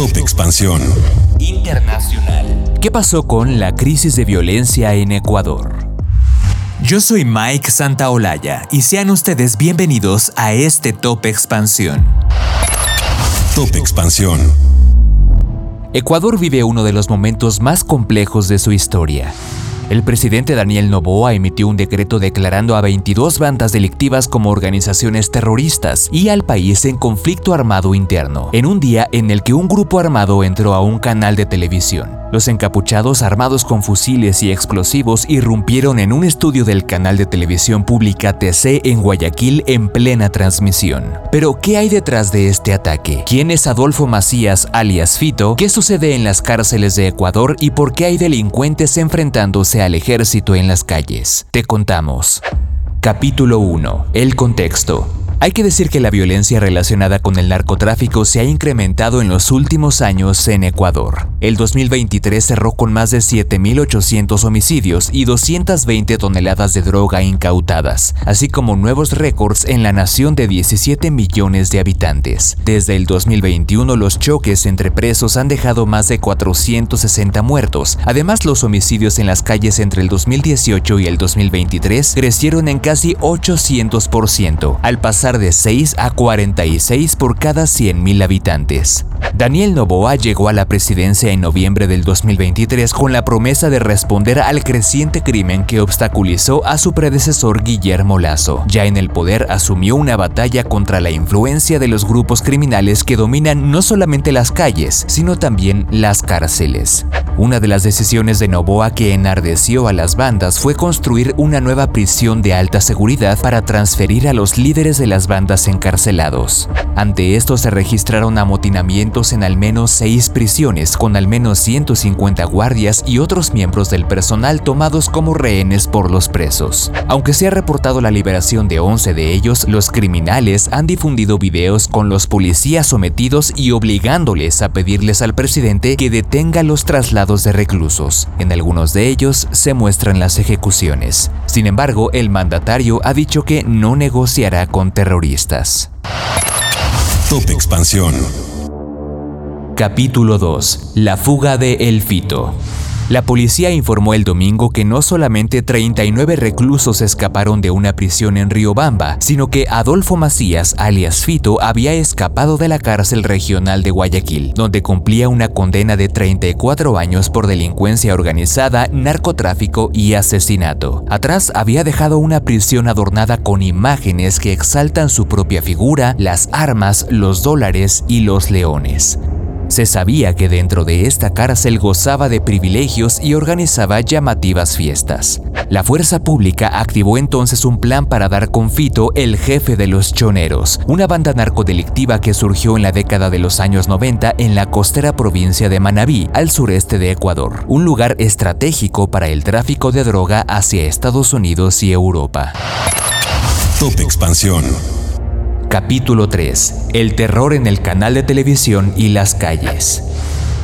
Top Expansión Internacional. ¿Qué pasó con la crisis de violencia en Ecuador? Yo soy Mike Santaolalla y sean ustedes bienvenidos a este Top Expansión. Top Expansión Ecuador vive uno de los momentos más complejos de su historia. El presidente Daniel Noboa emitió un decreto declarando a 22 bandas delictivas como organizaciones terroristas y al país en conflicto armado interno, en un día en el que un grupo armado entró a un canal de televisión. Los encapuchados armados con fusiles y explosivos irrumpieron en un estudio del canal de televisión pública TC en Guayaquil en plena transmisión. Pero, ¿qué hay detrás de este ataque? ¿Quién es Adolfo Macías alias Fito? ¿Qué sucede en las cárceles de Ecuador y por qué hay delincuentes enfrentándose al ejército en las calles? Te contamos. Capítulo 1. El contexto. Hay que decir que la violencia relacionada con el narcotráfico se ha incrementado en los últimos años en Ecuador. El 2023 cerró con más de 7.800 homicidios y 220 toneladas de droga incautadas, así como nuevos récords en la nación de 17 millones de habitantes. Desde el 2021 los choques entre presos han dejado más de 460 muertos. Además los homicidios en las calles entre el 2018 y el 2023 crecieron en casi 800%, al pasar de 6 a 46 por cada 100.000 habitantes. Daniel Noboa llegó a la presidencia en noviembre del 2023 con la promesa de responder al creciente crimen que obstaculizó a su predecesor Guillermo Lazo. Ya en el poder asumió una batalla contra la influencia de los grupos criminales que dominan no solamente las calles, sino también las cárceles. Una de las decisiones de Novoa que enardeció a las bandas fue construir una nueva prisión de alta seguridad para transferir a los líderes de las bandas encarcelados. Ante esto se registraron amotinamientos en al menos seis prisiones con al menos 150 guardias y otros miembros del personal tomados como rehenes por los presos. Aunque se ha reportado la liberación de 11 de ellos, los criminales han difundido videos con los policías sometidos y obligándoles a pedirles al presidente que detenga los traslados de reclusos. En algunos de ellos se muestran las ejecuciones. Sin embargo, el mandatario ha dicho que no negociará con terroristas. Top Expansión Capítulo 2. La fuga de El Fito. La policía informó el domingo que no solamente 39 reclusos escaparon de una prisión en Riobamba, sino que Adolfo Macías, alias Fito, había escapado de la cárcel regional de Guayaquil, donde cumplía una condena de 34 años por delincuencia organizada, narcotráfico y asesinato. Atrás había dejado una prisión adornada con imágenes que exaltan su propia figura, las armas, los dólares y los leones. Se sabía que dentro de esta cárcel gozaba de privilegios y organizaba llamativas fiestas. La fuerza pública activó entonces un plan para dar con Fito, el jefe de los choneros, una banda narcodelictiva que surgió en la década de los años 90 en la costera provincia de Manabí, al sureste de Ecuador, un lugar estratégico para el tráfico de droga hacia Estados Unidos y Europa. Top Expansión Capítulo 3. El terror en el canal de televisión y las calles.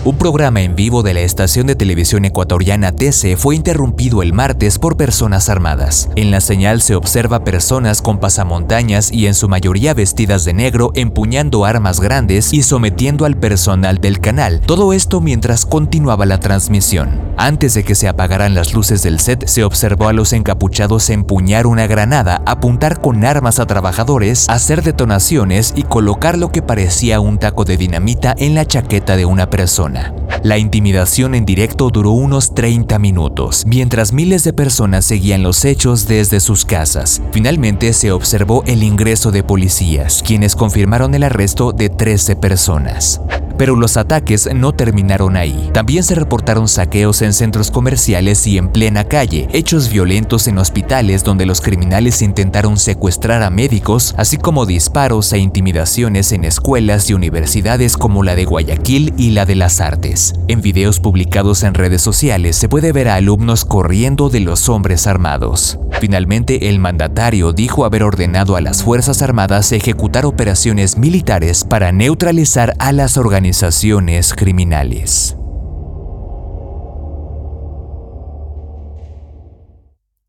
Un programa en vivo de la estación de televisión ecuatoriana TC fue interrumpido el martes por personas armadas. En la señal se observa personas con pasamontañas y en su mayoría vestidas de negro empuñando armas grandes y sometiendo al personal del canal. Todo esto mientras continuaba la transmisión. Antes de que se apagaran las luces del set, se observó a los encapuchados empuñar una granada, apuntar con armas a trabajadores, hacer detonaciones y colocar lo que parecía un taco de dinamita en la chaqueta de una persona. La intimidación en directo duró unos 30 minutos, mientras miles de personas seguían los hechos desde sus casas. Finalmente se observó el ingreso de policías, quienes confirmaron el arresto de 13 personas. Pero los ataques no terminaron ahí. También se reportaron saqueos en centros comerciales y en plena calle, hechos violentos en hospitales donde los criminales intentaron secuestrar a médicos, así como disparos e intimidaciones en escuelas y universidades como la de Guayaquil y la de las Artes. En videos publicados en redes sociales se puede ver a alumnos corriendo de los hombres armados. Finalmente, el mandatario dijo haber ordenado a las Fuerzas Armadas ejecutar operaciones militares para neutralizar a las organizaciones criminales.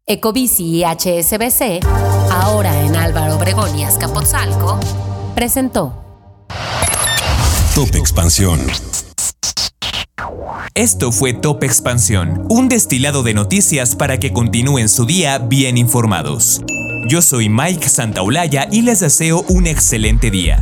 Ecobici y HSBC, ahora en Álvaro Obregón y Azcapotzalco, presentó Top Expansión. Esto fue Top Expansión, un destilado de noticias para que continúen su día bien informados. Yo soy Mike Santaolalla y les deseo un excelente día.